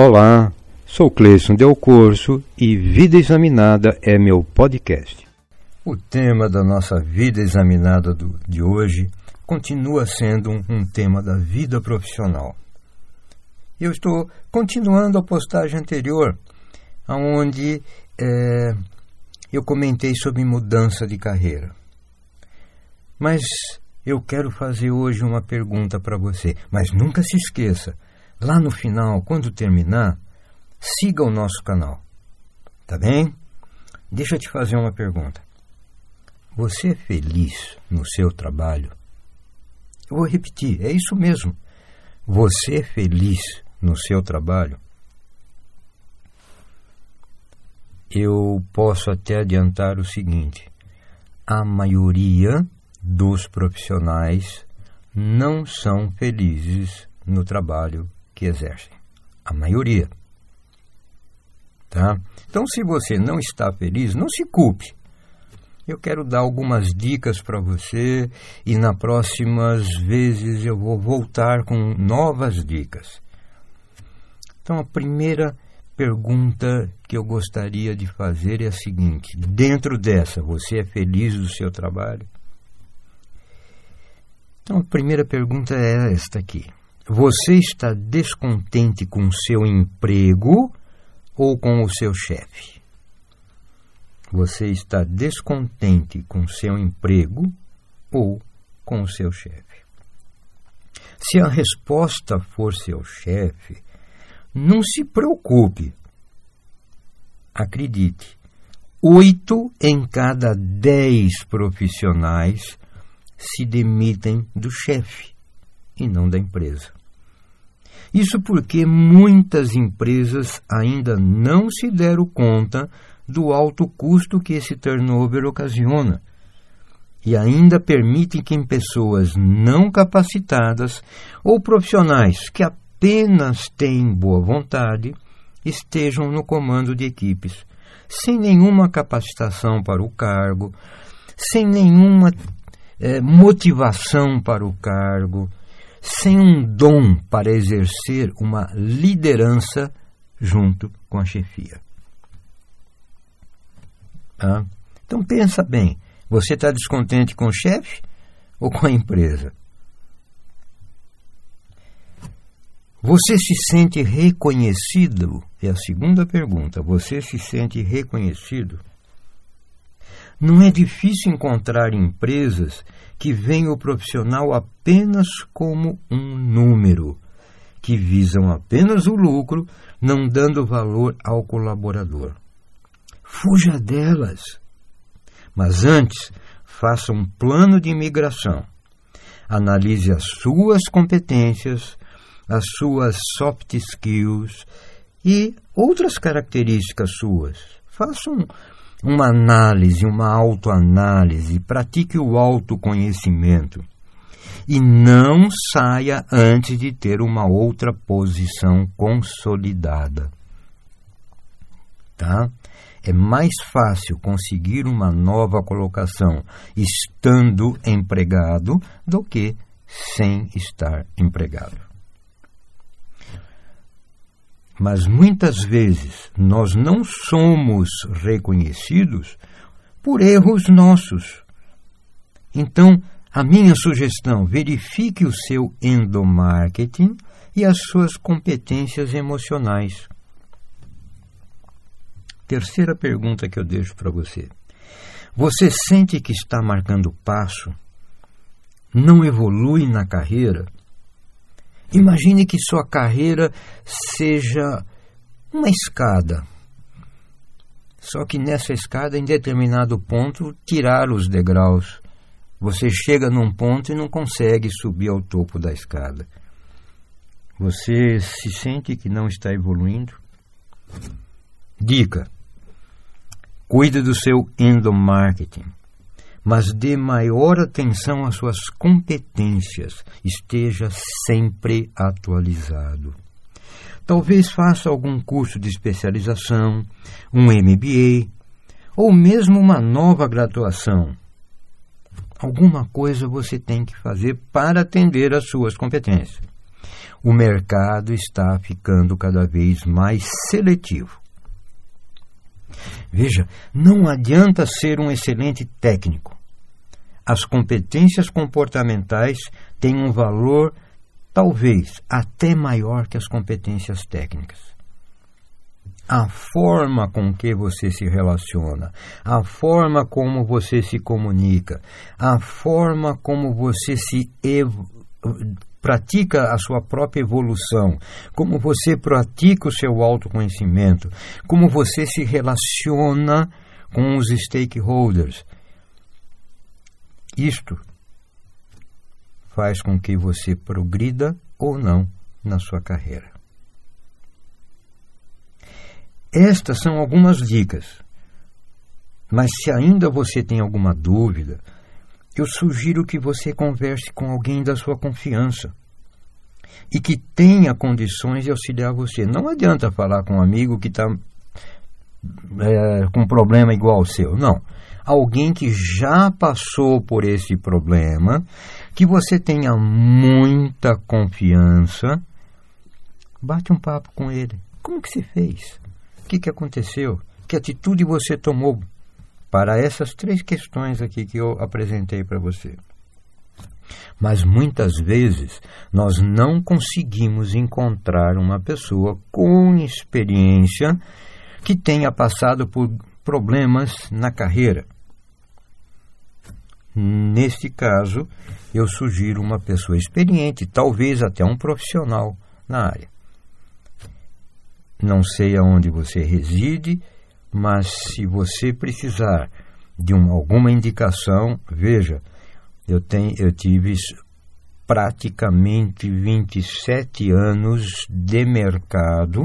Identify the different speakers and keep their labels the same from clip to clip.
Speaker 1: Olá, sou Cleison Del Corso e Vida Examinada é meu podcast.
Speaker 2: O tema da nossa vida examinada do, de hoje continua sendo um, um tema da vida profissional. Eu estou continuando a postagem anterior, onde é, eu comentei sobre mudança de carreira. Mas eu quero fazer hoje uma pergunta para você. Mas nunca se esqueça Lá no final, quando terminar, siga o nosso canal. Tá bem? Deixa eu te fazer uma pergunta. Você é feliz no seu trabalho? Eu vou repetir, é isso mesmo. Você é feliz no seu trabalho? Eu posso até adiantar o seguinte: a maioria dos profissionais não são felizes no trabalho que exercem. A maioria. Tá? Então, se você não está feliz, não se culpe. Eu quero dar algumas dicas para você e nas próximas vezes eu vou voltar com novas dicas. Então, a primeira pergunta que eu gostaria de fazer é a seguinte: dentro dessa, você é feliz do seu trabalho? Então, a primeira pergunta é esta aqui. Você está descontente com seu emprego ou com o seu chefe? Você está descontente com seu emprego ou com o seu chefe? Se a resposta for seu chefe, não se preocupe. Acredite, oito em cada dez profissionais se demitem do chefe e não da empresa. Isso porque muitas empresas ainda não se deram conta do alto custo que esse turnover ocasiona. E ainda permitem que pessoas não capacitadas ou profissionais que apenas têm boa vontade estejam no comando de equipes, sem nenhuma capacitação para o cargo, sem nenhuma é, motivação para o cargo, sem um dom para exercer uma liderança junto com a chefia. Ah, então pensa bem, você está descontente com o chefe ou com a empresa? Você se sente reconhecido? É a segunda pergunta. Você se sente reconhecido? Não é difícil encontrar empresas que veem o profissional apenas como um número, que visam apenas o lucro, não dando valor ao colaborador. Fuja delas. Mas antes, faça um plano de imigração. Analise as suas competências, as suas soft skills e outras características suas. Faça um, uma análise, uma autoanálise, pratique o autoconhecimento e não saia antes de ter uma outra posição consolidada. Tá? É mais fácil conseguir uma nova colocação estando empregado do que sem estar empregado. Mas muitas vezes nós não somos reconhecidos por erros nossos. Então, a minha sugestão: verifique o seu endomarketing e as suas competências emocionais. Terceira pergunta que eu deixo para você. Você sente que está marcando passo? Não evolui na carreira? Imagine que sua carreira seja uma escada. Só que nessa escada, em determinado ponto, tirar os degraus. Você chega num ponto e não consegue subir ao topo da escada. Você se sente que não está evoluindo? Dica: cuide do seu endomarketing mas dê maior atenção às suas competências, esteja sempre atualizado. Talvez faça algum curso de especialização, um MBA, ou mesmo uma nova graduação. Alguma coisa você tem que fazer para atender às suas competências. O mercado está ficando cada vez mais seletivo. Veja, não adianta ser um excelente técnico. As competências comportamentais têm um valor talvez até maior que as competências técnicas. A forma com que você se relaciona, a forma como você se comunica, a forma como você se pratica a sua própria evolução, como você pratica o seu autoconhecimento, como você se relaciona com os stakeholders. Isto faz com que você progrida ou não na sua carreira. Estas são algumas dicas. Mas se ainda você tem alguma dúvida, eu sugiro que você converse com alguém da sua confiança e que tenha condições de auxiliar você. Não adianta falar com um amigo que está é, com um problema igual ao seu. Não. Alguém que já passou por esse problema, que você tenha muita confiança, bate um papo com ele. Como que você fez? O que, que aconteceu? Que atitude você tomou para essas três questões aqui que eu apresentei para você. Mas muitas vezes nós não conseguimos encontrar uma pessoa com experiência que tenha passado por problemas na carreira. Neste caso, eu sugiro uma pessoa experiente, talvez até um profissional na área. Não sei aonde você reside, mas se você precisar de um, alguma indicação, veja, eu, tenho, eu tive praticamente 27 anos de mercado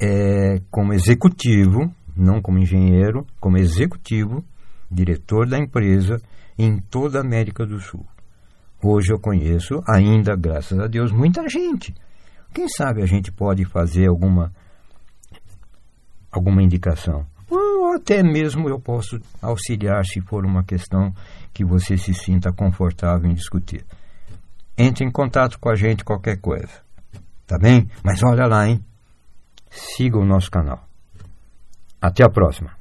Speaker 2: é, como executivo, não como engenheiro, como executivo, diretor da empresa em toda a América do Sul. Hoje eu conheço, ainda graças a Deus, muita gente. Quem sabe a gente pode fazer alguma alguma indicação. Ou até mesmo eu posso auxiliar se for uma questão que você se sinta confortável em discutir. Entre em contato com a gente qualquer coisa. Tá bem? Mas olha lá, hein? Siga o nosso canal. Até a próxima.